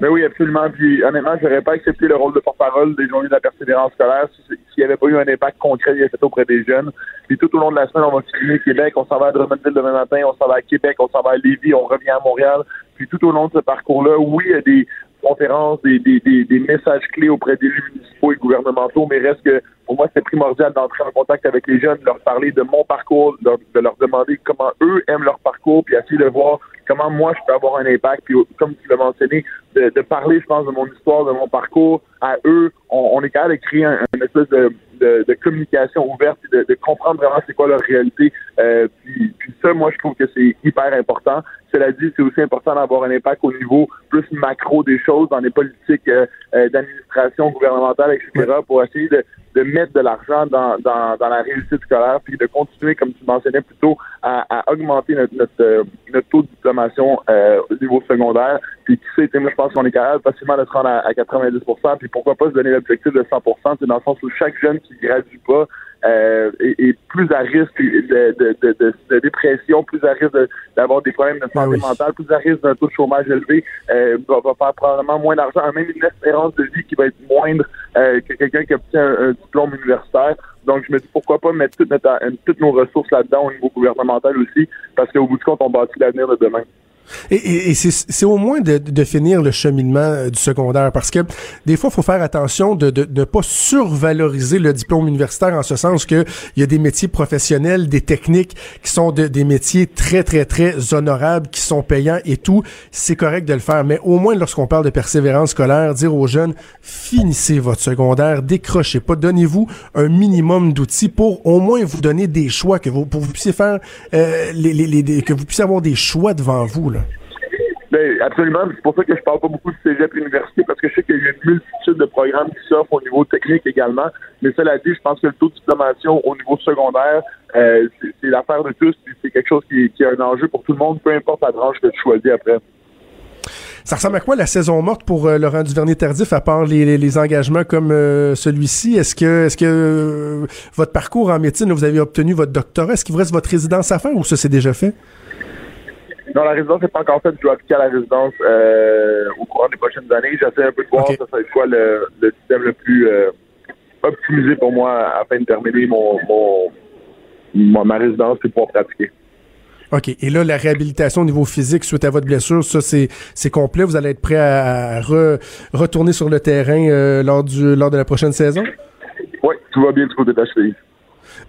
Mais oui, absolument. Puis honnêtement, je n'aurais pas accepté le rôle de porte-parole des journées de la persévérance scolaire s'il n'y avait pas eu un impact concret fait auprès des jeunes. Puis tout au long de la semaine, on va quitter Québec, on s'en va à Drummondville demain matin, on s'en va à Québec, on s'en va à Lévis, on revient à Montréal. Puis tout au long de ce parcours-là, oui, il y a des conférences, des, des, des, des messages clés auprès des élus municipaux et gouvernementaux, mais reste que pour moi, c'est primordial d'entrer en contact avec les jeunes, de leur parler de mon parcours, de leur, demander comment eux aiment leur parcours, puis essayer de voir comment moi je peux avoir un impact. Puis comme tu l'as mentionné, de, de, parler, je pense, de mon histoire, de mon parcours à eux. On, est capable de créer un, espèce de, de, communication ouverte et de, comprendre vraiment c'est quoi leur réalité. Euh, puis, puis, ça, moi, je trouve que c'est hyper important. Cela dit, c'est aussi important d'avoir un impact au niveau plus macro des choses, dans les politiques euh, euh, d'administration gouvernementale, etc., pour essayer de, de mettre de l'argent dans, dans, dans, la réussite scolaire, puis de continuer, comme tu mentionnais plus tôt, à, à augmenter notre, notre, euh, notre, taux de diplomation euh, au niveau secondaire. Puis qui sait, moi je pense qu'on est capable facilement de se rendre à, 90% puis pourquoi pas se donner l'objectif de 100 c'est dans le sens où chaque jeune qui gradue pas euh, est, plus à risque de, de, de, de, dépression, plus à risque d'avoir des problèmes de ah santé mentale, plus à risque d'un taux de chômage élevé, euh, va, va, faire probablement moins d'argent, même une espérance de vie qui va être moindre euh, que quelqu'un qui obtient un, un, diplôme universitaire. Donc, je me dis pourquoi pas mettre toutes, notre, toutes nos ressources là-dedans au niveau gouvernemental aussi, parce qu'au bout du compte, on bâtit l'avenir de demain. Et, et, c'est au moins de, de, finir le cheminement euh, du secondaire parce que des fois, il faut faire attention de ne de, pas survaloriser le diplôme universitaire en ce sens que il y a des métiers professionnels, des techniques qui sont des métiers très, très, très honorables, qui sont payants et tout. C'est correct de le faire. Mais au moins, lorsqu'on parle de persévérance scolaire, dire aux jeunes, finissez votre secondaire, décrochez pas, donnez-vous un minimum d'outils pour au moins vous donner des choix, que vous, pour vous puissiez faire, euh, les, les, les, que vous puissiez avoir des choix devant vous. Là. Ben, absolument. C'est pour ça que je parle pas beaucoup de cégep université, parce que je sais qu'il y a une multitude de programmes qui s'offrent au niveau technique également. Mais cela dit, je pense que le taux de diplomation au niveau secondaire, euh, c'est l'affaire de tous. C'est quelque chose qui, qui est un enjeu pour tout le monde, peu importe la branche que tu choisis après. Ça ressemble à quoi la saison morte pour euh, Laurent Duvernay-Tardif, à part les, les, engagements comme euh, celui-ci? Est-ce que, est-ce que euh, votre parcours en médecine, vous avez obtenu votre doctorat, est-ce qu'il vous reste votre résidence à faire ou ça c'est déjà fait? Non, la résidence n'est pas encore faite. Je dois appliquer à la résidence au cours des prochaines années. J'essaie un peu de voir ça serait quoi le, le, système le plus optimisé pour moi afin de terminer mon, mon, ma résidence et pouvoir pratiquer. OK. Et là, la réhabilitation au niveau physique suite à votre blessure, ça, c'est, complet. Vous allez être prêt à, retourner sur le terrain euh, lors, du, lors de la prochaine saison? Oui, tout va bien du côté de la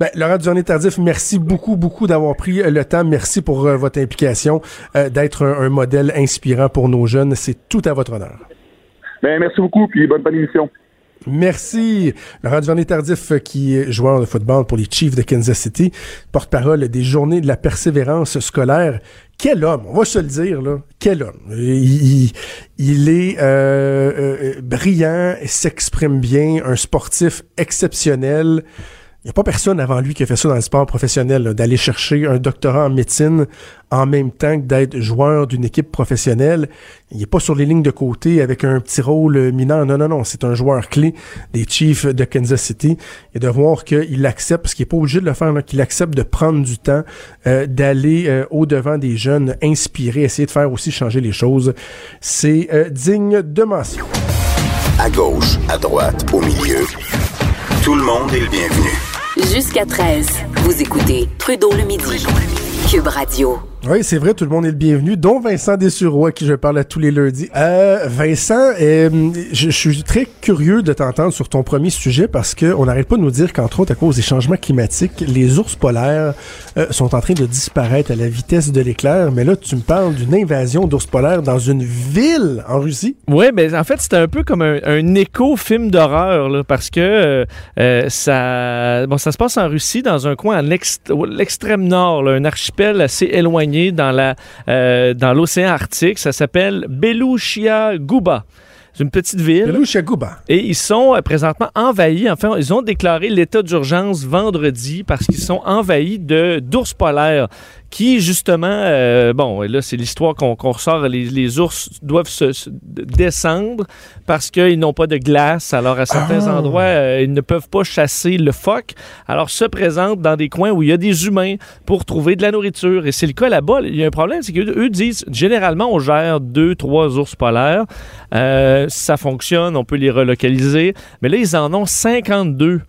Ben, Laurent Duvernay-Tardif, merci beaucoup, beaucoup d'avoir pris le temps. Merci pour euh, votre implication, euh, d'être un, modèle inspirant pour nos jeunes. C'est tout à votre honneur. Ben, merci beaucoup, puis bonne, bonne émission. Merci. Laurent Duvernay-Tardif, qui est joueur de football pour les Chiefs de Kansas City, porte-parole des journées de la persévérance scolaire. Quel homme, on va se le dire, là. Quel homme. Il, il est euh, euh, brillant, s'exprime bien, un sportif exceptionnel. Il n'y a pas personne avant lui qui a fait ça dans le sport professionnel, d'aller chercher un doctorat en médecine en même temps que d'être joueur d'une équipe professionnelle. Il n'est pas sur les lignes de côté avec un petit rôle mineur. Non, non, non. C'est un joueur clé des Chiefs de Kansas City. Et de voir qu'il accepte, parce qu'il n'est pas obligé de le faire, qu'il accepte de prendre du temps, euh, d'aller euh, au-devant des jeunes, inspirer, essayer de faire aussi changer les choses. C'est euh, digne de mention. À gauche, à droite, au milieu. Tout le monde est le bienvenu. Jusqu'à 13, vous écoutez Trudeau le midi. Cube Radio. Oui, c'est vrai, tout le monde est le bienvenu, dont Vincent Dessureau, à qui je parle à tous les lundis. Euh, Vincent, euh, je, suis très curieux de t'entendre sur ton premier sujet parce que on n'arrête pas de nous dire qu'entre autres, à cause des changements climatiques, les ours polaires euh, sont en train de disparaître à la vitesse de l'éclair. Mais là, tu me parles d'une invasion d'ours polaires dans une ville en Russie. Oui, mais en fait, c'était un peu comme un, écho-film d'horreur, parce que euh, ça, bon, ça se passe en Russie, dans un coin à l'extrême nord, un archipel assez éloigné dans la euh, dans l'océan Arctique. Ça s'appelle Belushia Guba. C'est une petite ville. Et ils sont euh, présentement envahis. Enfin, ils ont déclaré l'état d'urgence vendredi parce qu'ils sont envahis de d'ours polaires qui justement, euh, bon, là c'est l'histoire qu'on ressort, les, ours doivent se, descendre parce qu'ils n'ont pas de glace. Alors à certains ah. endroits, euh, ils ne peuvent pas chasser le phoque. Alors se présentent dans des coins où il y a des humains pour trouver de la nourriture. Et c'est le cas là-bas. Il y a un problème, c'est qu'eux disent, généralement on gère deux, trois ours polaires. Euh, ça fonctionne, on peut les relocaliser. Mais là, ils en ont 52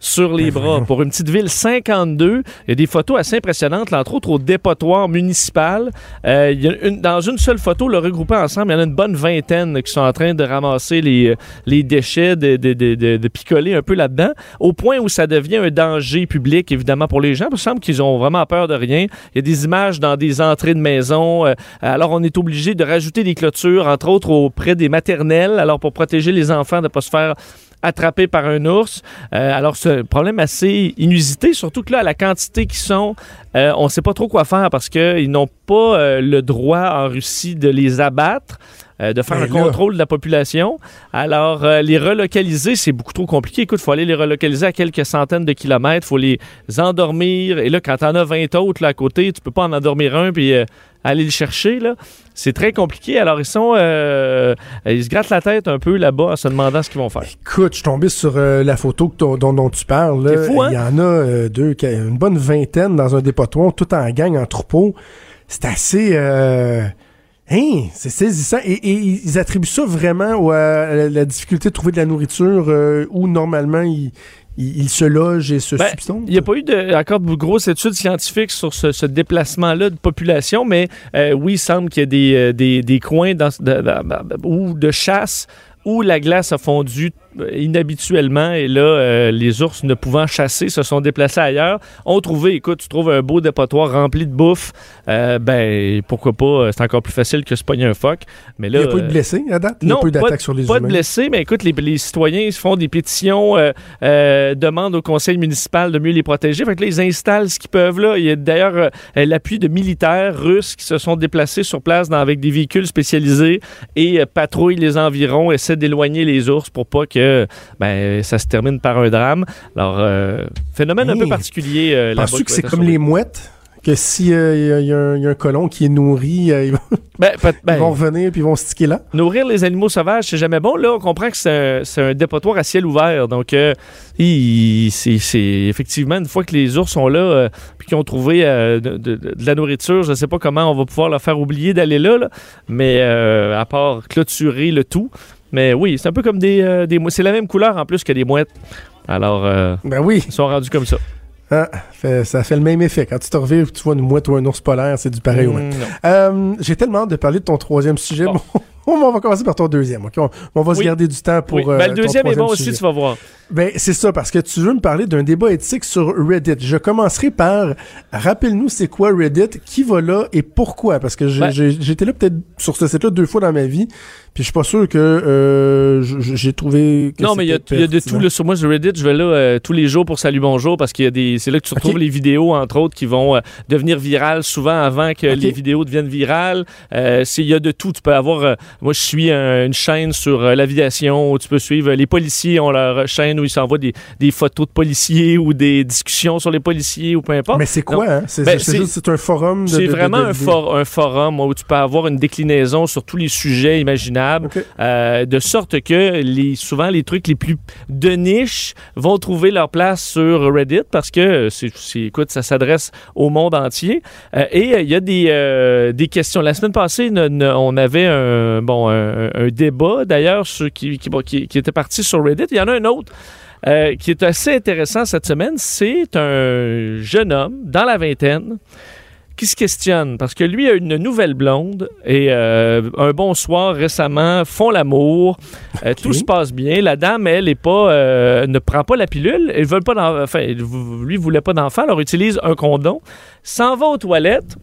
sur les ben bras. Pour une petite ville, 52. Il y a des photos assez impressionnantes, entre autres au dépotoir municipal. Euh, il y a une, dans une seule photo, le regroupé ensemble, il y en a une bonne vingtaine qui sont en train de ramasser les, euh, les déchets, de, de, de, de, picoler un peu là-dedans, au point où ça devient un danger public, évidemment, pour les gens. Il semble qu'ils ont vraiment peur de rien. Il y a des images dans des entrées de maison. Euh, alors, on est obligé de rajouter des clôtures, entre autres auprès des maternelles, alors pour protéger les enfants de ne pas se faire attrapé par un ours. Euh, alors, c'est un problème assez inusité, surtout que là, la quantité qui sont, euh, on ne sait pas trop quoi faire parce qu'ils n'ont pas euh, le droit en Russie de les abattre. de faire ben un contrôle de la population. Alors, les relocaliser, c'est beaucoup trop compliqué. Écoute, il faut aller les relocaliser à quelques centaines de kilomètres. Il faut les endormir. Et là, quand tu en as 20 autres là, à côté, tu peux pas en endormir un puis aller le chercher. Là. C'est très compliqué. Alors, ils sont. Euh, ils se grattent la tête un peu là-bas en se demandant ce qu'ils vont faire. Écoute, je suis tombé sur euh, la photo dont, tu parles. Hein? Il y en a euh, deux, une bonne vingtaine dans un dépotoir, tout en gang, en troupeau. C'est assez. Hein, c'est saisissant. Et, ils attribuent ça vraiment à la, difficulté de trouver de la nourriture où normalement ils il, se loge et se ben? Il n'y a pas eu de, encore de grosses études scientifiques sur ce, déplacement-là de population, mais euh, oui, il semble qu'il y a des, euh, des, des coins dans, de, de, de chasse où la glace a fondu inhabituellement et là, euh, les ours ne pouvant chasser se sont déplacés ailleurs, ont trouvé, écoute, tu trouves un beau dépotoir rempli de bouffe, euh, ben pourquoi pas, c'est encore plus facile que se pogner un phoque. Mais là, Il n'y a pas eu de blessés à date? Il n'y a non, pas eu pas, d'attaque sur les pas humains? de blessés, mais écoute, les, les citoyens font des pétitions, euh, euh, demandent au conseil municipal de mieux les protéger. Fait que là, ils installent ce qu'ils peuvent là. Il y a d'ailleurs euh, l'appui de militaires russes qui se sont déplacés sur place dans- avec des véhicules spécialisés et euh, patrouillent les environs, essaient d'éloigner les ours pour pas que ben, ça se termine par un drame. Alors, euh, phénomène un peu particulier. euh, Penses-tu que c'est comme les mouettes? Que s'il y, a- il y a un- il y a un colon qui est nourri, euh, ils, vont, Ben, ben, ils vont revenir puis ils vont se sticker là? Nourrir les animaux sauvages, c'est jamais bon. Là, on comprend que c'est un, un dépotoir à ciel ouvert. Donc, euh, c'est effectivement, une fois que les ours sont là, euh, puis qu'ils ont trouvé euh, de, de- de la nourriture, je ne sais pas comment on va pouvoir leur faire oublier d'aller là, là. mais euh, à part clôturer le tout. Mais oui, c'est un peu comme des, euh, des mou- C'est la même couleur en plus que des mouettes. Alors, euh, Ben oui, ils sont rendus comme ça. fait- ça fait le même effet. Quand tu te reviens tu vois une mouette ou un ours polaire, c'est du pareil au même. Mm. Euh, J'ai tellement hâte de parler de ton troisième sujet. Bon. Bon, on va commencer par ton deuxième. ok? On, on va se garder du temps pour. Oui. euh, Ben, le ton deuxième est troisième bon aussi, tu vas voir. Ben, c'est ça, parce que tu veux me parler d'un débat éthique sur Reddit. Je commencerai par, rappelle-nous c'est quoi Reddit, qui va là et pourquoi, parce que Ben- été là peut-être sur ce site-là deux fois dans ma vie, puis je suis pas sûr que euh, j'ai trouvé que Non, mais il y a, y de tout. Là, sur moi, sur Reddit, je vais là euh, tous les jours pour Salut Bonjour parce qu'il y a des. C'est là que tu retrouves les vidéos, entre autres, qui vont euh, devenir virales souvent avant que les vidéos deviennent virales. Il y a de tout. Tu peux avoir. moi, je suis un- une chaîne sur l'aviation où tu peux suivre. Les policiers ont leur chaîne où ils s'envoient des, des photos de policiers ou des discussions sur les policiers ou peu importe. Mais c'est quoi, hein? C'est Ben, c'est un forum de. C'est de- vraiment de- un, de- for- un forum où tu peux avoir une déclinaison sur tous les sujets imaginables, Euh, de sorte que les, souvent les trucs les plus de niche vont trouver leur place sur Reddit parce que c'est, c'est- écoute, ça s'adresse au monde entier. Euh, et euh, il y a des, euh, des questions. La semaine passée, ne- ne- on avait un, bon, un, un débat d'ailleurs qui, qui, bon, qui- qui était parti sur Reddit. Il y en a un autre. euh, qui est assez intéressant cette semaine, c'est un jeune homme dans la vingtaine qui se questionne parce que lui a une nouvelle blonde et euh, un bon soir récemment font l'amour, Euh, tout se passe bien. La dame elle est pas euh, ne prend pas la pilule, elle veut pas enfin lui voulait pas d'enfant, alors utilise un condom, s'en va aux toilettes,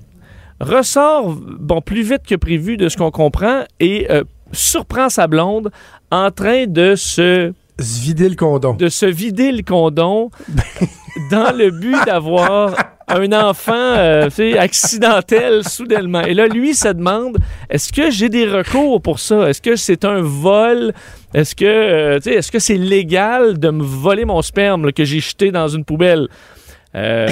ressort bon plus vite que prévu de ce qu'on comprend et surprend sa blonde en train de se Se vider le condom. de se vider le condom dans le but d'avoir un enfant euh, accidentel soudainement. Et là, lui se demande est-ce que j'ai des recours pour ça? Est-ce que c'est un vol? Est-ce que euh, est-ce que c'est légal de me voler mon sperme là, que j'ai jeté dans une poubelle? Euh,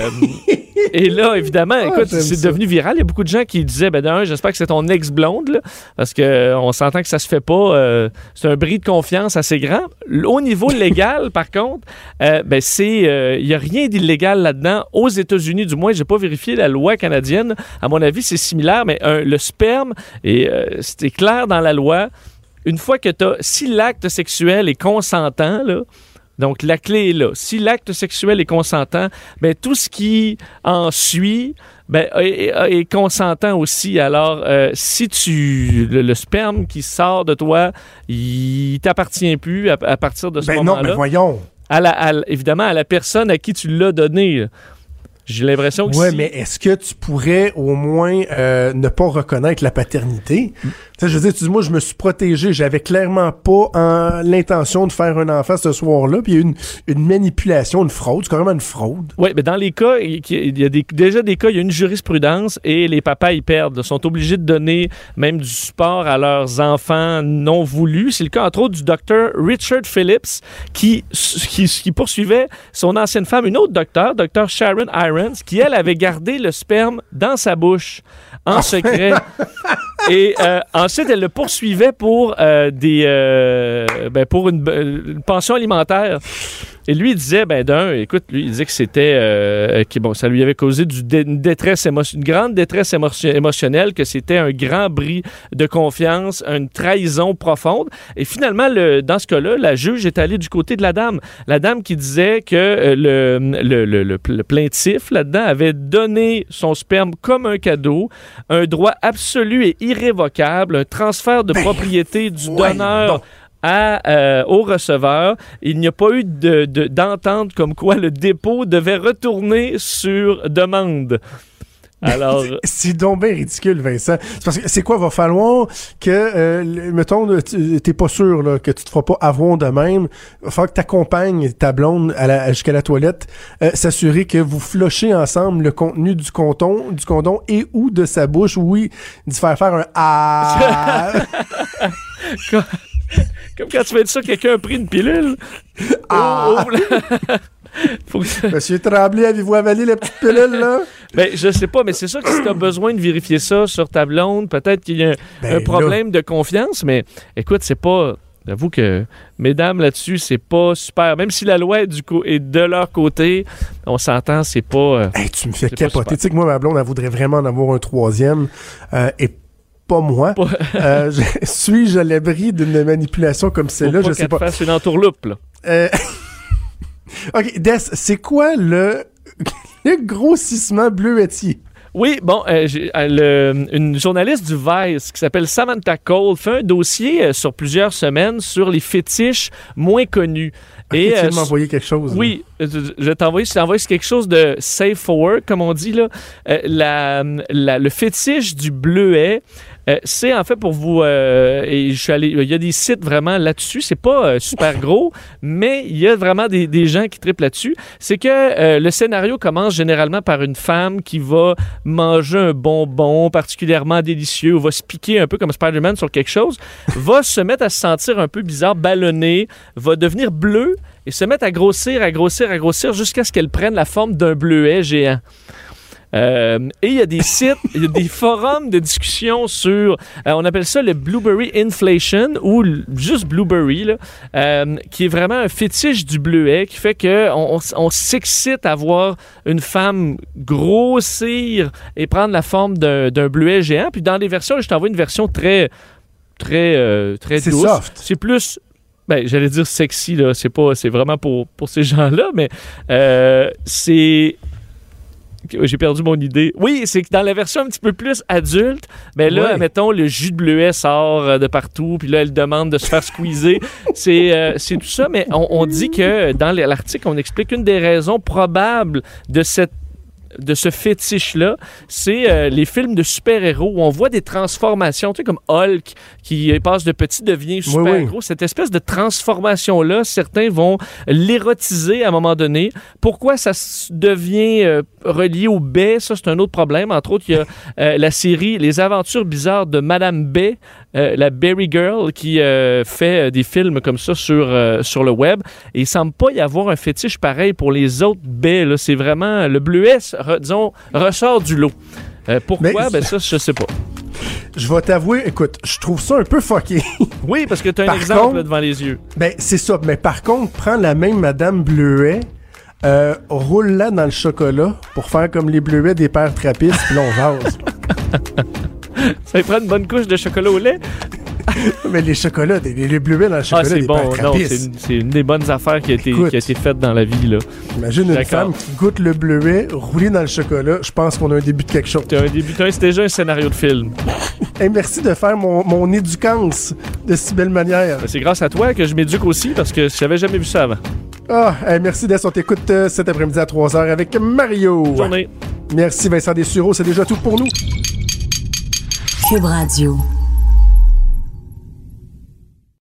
et là, évidemment, Ah, écoute, c'est devenu viral. Il y a beaucoup de gens qui disaient, ben d'un, j'espère que c'est ton ex-blonde, parce que euh, s'entend que ça se fait pas. euh, c'est un bris de confiance assez grand. Au niveau légal, par contre, euh, ben c'est, il y a rien d'illégal là-dedans. Aux États-Unis, du moins, j'ai pas vérifié la loi canadienne. À mon avis, c'est similaire, mais le sperme, et c'était clair dans la loi. Une fois que tu si l'acte sexuel est consentant, là, donc, la clé est là. Si l'acte sexuel est consentant, ben, tout ce qui en suit ben, est, consentant aussi. Alors, euh, si tu le, le sperme qui sort de toi, il t'appartient plus à, à partir de ce Ben non, mais moment-là. voyons. À la- à évidemment, à la personne à qui tu l'as donné. J'ai l'impression que si- mais est-ce que tu pourrais au moins euh, ne pas reconnaître la paternité? Mm. Je veux dire, tu dis, moi, je me suis protégé, j'avais clairement pas en- l'intention de faire un enfant ce soir-là, puis il y a eu une, une manipulation, une fraude, c'est carrément une fraude. Oui, mais dans les cas, il y a des- déjà des cas, il y a une jurisprudence et les papas, ils perdent. Ils sont obligés de donner même du support à leurs enfants non voulus. C'est le cas, entre autres, du docteur Richard Phillips qui, qui, qui poursuivait son ancienne femme, une autre docteur, docteur Sharon Qui, elle, avait gardé le sperme dans sa bouche en secret. Et euh, ensuite, elle le poursuivait pour euh, des euh, ben, pour une, une pension alimentaire. Et lui, il disait, ben d'un, écoute, lui, il disait que c'était, que bon, ça lui avait causé du dé- une détresse une grande détresse émo- émotionnelle, que c'était un grand bris de confiance, une trahison profonde. Et finalement, le, dans ce cas-là, la juge est allée du côté de la dame. La dame qui disait que le, le, le- le- le là-dedans avait donné son sperme comme un cadeau, un droit absolu et irrévocable, un transfert de propriété du donneur à, euh, au receveur. Il n'y a pas eu de- de- d'entente comme quoi le dépôt devait retourner sur demande. Alors, C'est donc bien ridicule, Vincent. C'est parce que c'est quoi, va falloir que, euh, mettons, t'es pas sûr là, que tu te feras pas avoir de même. Va falloir que t'accompagnes ta blonde à la- jusqu'à la toilette, euh, s'assurer que vous flushez ensemble le contenu du condom, du condom et ou de sa bouche. Oui, d'y faire faire un ah. comme quand tu fais ça, quelqu'un a pris une pilule. Ah. Oh, oh. Faut que- Monsieur Tremblay, avez-vous avalé la petite pilule là? Ben, je sais pas, mais c'est sûr que si tu as besoin de vérifier ça sur ta blonde, peut-être qu'il y a un, Ben un problème de confiance, mais écoute, c'est pas. J'avoue que, mesdames, là-dessus, c'est pas super. Même si la loi est, du co- est de leur côté, on s'entend, c'est pas. euh, Hey, tu me fais capoter. Tu sais que moi, ma blonde, elle voudrait vraiment en avoir un troisième. euh, et pas moi. Euh, je- Suis-je à l'abri d'une manipulation comme celle-là? Je sais pas. fasse une entourloupe, là. OK, Des, c'est quoi le, le grossissement bleuetier? Oui, bon, euh, j'ai- euh, le- une journaliste du Vice qui s'appelle Samantha Cole fait un dossier euh, sur plusieurs semaines sur les fétiches moins connus. Et tu m'envoyer quelque chose. Oui, je vais t'envoyer, je t'envoie quelque chose de safe for work, comme on dit là. La, la- le fétiche du bleuet, euh, c'est en fait pour vous. euh, et je suis allé, il y a des sites vraiment là-dessus. C'est pas euh, super gros, mais il y a vraiment des, des gens qui triplent là-dessus. C'est que le scénario commence généralement par une femme qui va manger un bonbon particulièrement délicieux ou va se piquer un peu comme Spider-Man sur quelque chose, va se mettre à se sentir un peu bizarre, ballonné, va devenir bleu et se mettre à grossir, à grossir, à grossir jusqu'à ce qu'elle prenne la forme d'un bleuet géant. Euh, et il y a des sites, il y a des forums de discussion sur, euh, on appelle ça le Blueberry Inflation ou juste Blueberry, là, euh, qui est vraiment un fétiche du bleuet qui fait que on, on- on s'excite à voir une femme grossir et prendre la forme d'un bleuet géant. Puis dans les versions, je t'envoie une version très, très, très C'est douce. soft. C'est plus ben, j'allais dire sexy, là. C'est pas, c'est vraiment pour, pour ces gens-là, mais euh, c'est. J'ai perdu mon idée. Oui, c'est que dans la version un petit peu plus adulte, ben là, Ouais. mettons, le jus de bleuet sort euh, de partout, puis là, elle demande de se faire squeezer. c'est, euh, c'est tout ça, mais on, on dit que dans l'article, on explique une des raisons probables de cette de ce fétiche-là, c'est euh, les films de super-héros où on voit des transformations, tu sais, comme Hulk qui passe de petit devient super Oui, oui. gros. Cette espèce de transformation-là, certains vont l'érotiser à un moment donné. Pourquoi ça devient euh, relié au baie, ça c'est un autre problème. Entre autres, il y a euh, la série Les aventures bizarres de Madame euh, la Berry Girl, qui fait des films comme ça sur, sur le web. Et il semble pas y avoir un fétiche pareil pour les autres baies. C'est vraiment le bleuet, re- disons, ressort du lot. Euh, pourquoi? Mais- Ben ça, je sais pas. Je vais t'avouer, écoute, je trouve ça un peu fucké. Oui, parce que tu as un Par exemple contre- là, devant les yeux. ben, c'est ça. Mais par contre, prends la même Madame Bleuet, euh, roule-la dans le chocolat pour faire comme les bleuets des pères trappistes, puis on jase. Ça prend une bonne couche de chocolat au lait? mais les chocolats, les, les bleuets dans le Ah, chocolat c'est des bon. Non, c'est une, c'est une des bonnes affaires qui a, été, Écoute. qui a été faite dans la vie. là. Imagine une femme qui goûte le bleuet roulé dans le chocolat. Je pense qu'on a un début de quelque chose. T'as un début, c'est déjà un scénario de film. Hey, merci de faire mon, mon éducance de si belle manière. Ben, C'est grâce à toi que je m'éduque aussi parce que j'avais jamais vu ça avant. Ah, hey, merci Des. On t'écoute euh, cet après-midi à 3h avec Mario. Bonne journée. Merci Vincent Dessureau. C'est déjà tout pour nous. Cube Radio.